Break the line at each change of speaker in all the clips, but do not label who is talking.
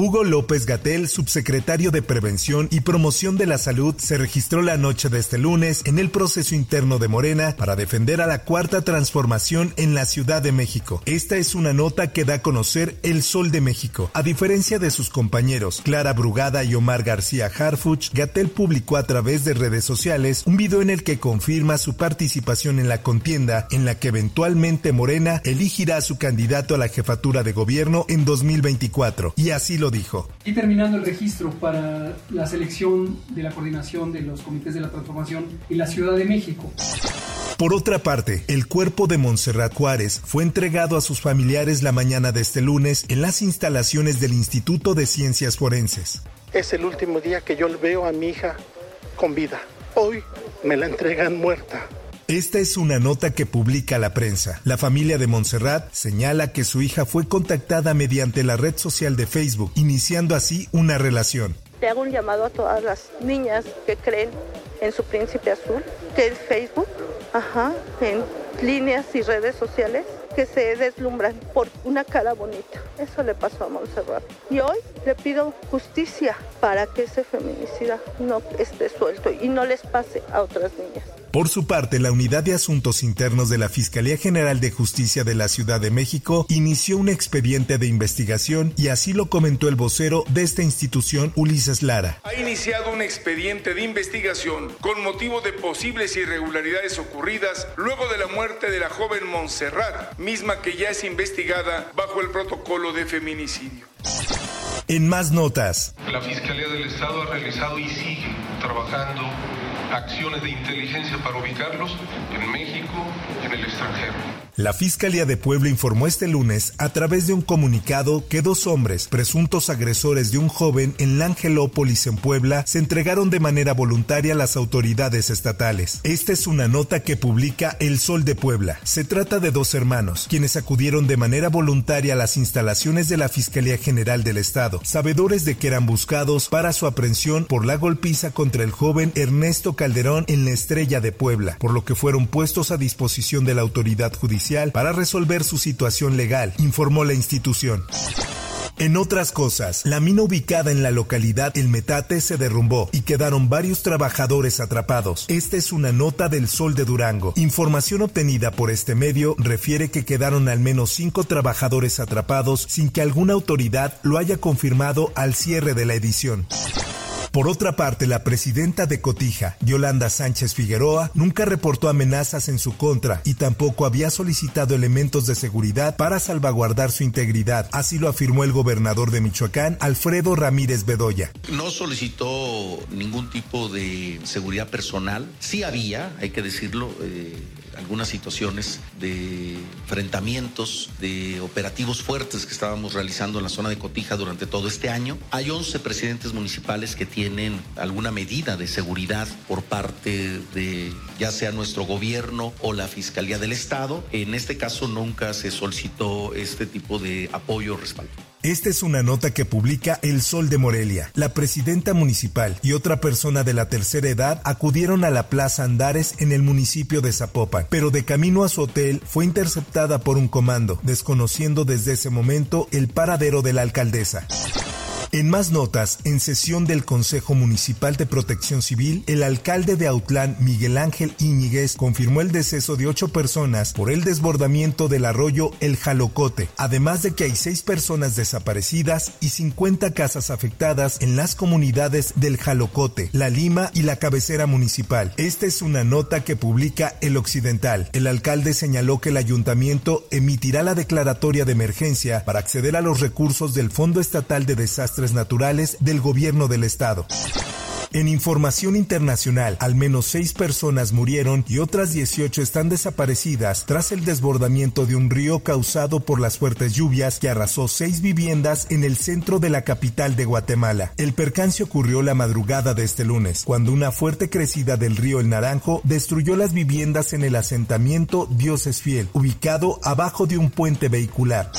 Hugo López Gatel, subsecretario de Prevención y Promoción de la Salud, se registró la noche de este lunes en el proceso interno de Morena para defender a la cuarta transformación en la Ciudad de México. Esta es una nota que da a conocer El Sol de México. A diferencia de sus compañeros Clara Brugada y Omar García Harfuch, Gatel publicó a través de redes sociales un video en el que confirma su participación en la contienda en la que eventualmente Morena elegirá a su candidato a la jefatura de gobierno en 2024. Y así lo dijo.
Y terminando el registro para la selección de la coordinación de los comités de la transformación en la Ciudad de México.
Por otra parte, el cuerpo de Montserrat Juárez fue entregado a sus familiares la mañana de este lunes en las instalaciones del Instituto de Ciencias Forenses.
Es el último día que yo veo a mi hija con vida. Hoy me la entregan muerta.
Esta es una nota que publica la prensa. La familia de Montserrat señala que su hija fue contactada mediante la red social de Facebook, iniciando así una relación.
Le hago un llamado a todas las niñas que creen en su príncipe azul, que es Facebook, ajá, en líneas y redes sociales, que se deslumbran por una cara bonita. Eso le pasó a Montserrat. Y hoy le pido justicia para que ese feminicida no esté suelto y no les pase a otras niñas.
Por su parte, la Unidad de Asuntos Internos de la Fiscalía General de Justicia de la Ciudad de México inició un expediente de investigación y así lo comentó el vocero de esta institución, Ulises Lara.
Ha iniciado un expediente de investigación con motivo de posibles irregularidades ocurridas luego de la muerte de la joven Montserrat, misma que ya es investigada bajo el protocolo de feminicidio.
En más notas.
La Fiscalía del Estado ha realizado y sigue trabajando acciones de inteligencia para ubicarlos en México y en el extranjero.
La Fiscalía de Puebla informó este lunes a través de un comunicado que dos hombres, presuntos agresores de un joven en la Angelópolis en Puebla, se entregaron de manera voluntaria a las autoridades estatales. Esta es una nota que publica El Sol de Puebla. Se trata de dos hermanos, quienes acudieron de manera voluntaria a las instalaciones de la Fiscalía General del Estado, sabedores de que eran buscados para su aprehensión por la golpiza contra el joven Ernesto Calderón en la Estrella de Puebla, por lo que fueron puestos a disposición de la autoridad judicial para resolver su situación legal, informó la institución. En otras cosas, la mina ubicada en la localidad El Metate se derrumbó y quedaron varios trabajadores atrapados. Esta es una nota del Sol de Durango. Información obtenida por este medio refiere que quedaron al menos cinco trabajadores atrapados sin que alguna autoridad lo haya confirmado al cierre de la edición. Por otra parte, la presidenta de Cotija, Yolanda Sánchez Figueroa, nunca reportó amenazas en su contra y tampoco había solicitado elementos de seguridad para salvaguardar su integridad. Así lo afirmó el gobernador de Michoacán, Alfredo Ramírez Bedoya.
No solicitó ningún tipo de seguridad personal. Sí había, hay que decirlo, eh, algunas situaciones de enfrentamientos, de operativos fuertes que estábamos realizando en la zona de Cotija durante todo este año. Hay 11 presidentes municipales que tienen alguna medida de seguridad por parte de ya sea nuestro gobierno o la Fiscalía del Estado. En este caso nunca se solicitó este tipo de apoyo o respaldo.
Esta es una nota que publica El Sol de Morelia. La presidenta municipal y otra persona de la tercera edad acudieron a la Plaza Andares en el municipio de Zapopan, pero de camino a su hotel fue interceptada por un comando, desconociendo desde ese momento el paradero de la alcaldesa. En más notas, en sesión del Consejo Municipal de Protección Civil, el alcalde de Autlán, Miguel Ángel Íñiguez, confirmó el deceso de ocho personas por el desbordamiento del arroyo El Jalocote, además de que hay seis personas desaparecidas y 50 casas afectadas en las comunidades del Jalocote, La Lima y la cabecera municipal. Esta es una nota que publica El Occidental. El alcalde señaló que el ayuntamiento emitirá la declaratoria de emergencia para acceder a los recursos del Fondo Estatal de Desastres naturales del gobierno del estado. En información internacional, al menos seis personas murieron y otras 18 están desaparecidas tras el desbordamiento de un río causado por las fuertes lluvias que arrasó seis viviendas en el centro de la capital de Guatemala. El percance ocurrió la madrugada de este lunes, cuando una fuerte crecida del río El Naranjo destruyó las viviendas en el asentamiento Dios es Fiel, ubicado abajo de un puente vehicular.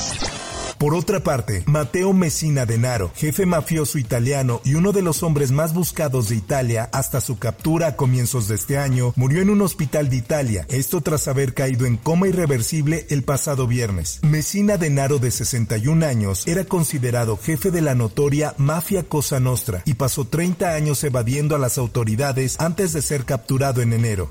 Por otra parte, Matteo Messina Denaro, jefe mafioso italiano y uno de los hombres más buscados de Italia hasta su captura a comienzos de este año, murió en un hospital de Italia, esto tras haber caído en coma irreversible el pasado viernes. Messina Denaro, de 61 años, era considerado jefe de la notoria Mafia Cosa Nostra y pasó 30 años evadiendo a las autoridades antes de ser capturado en enero.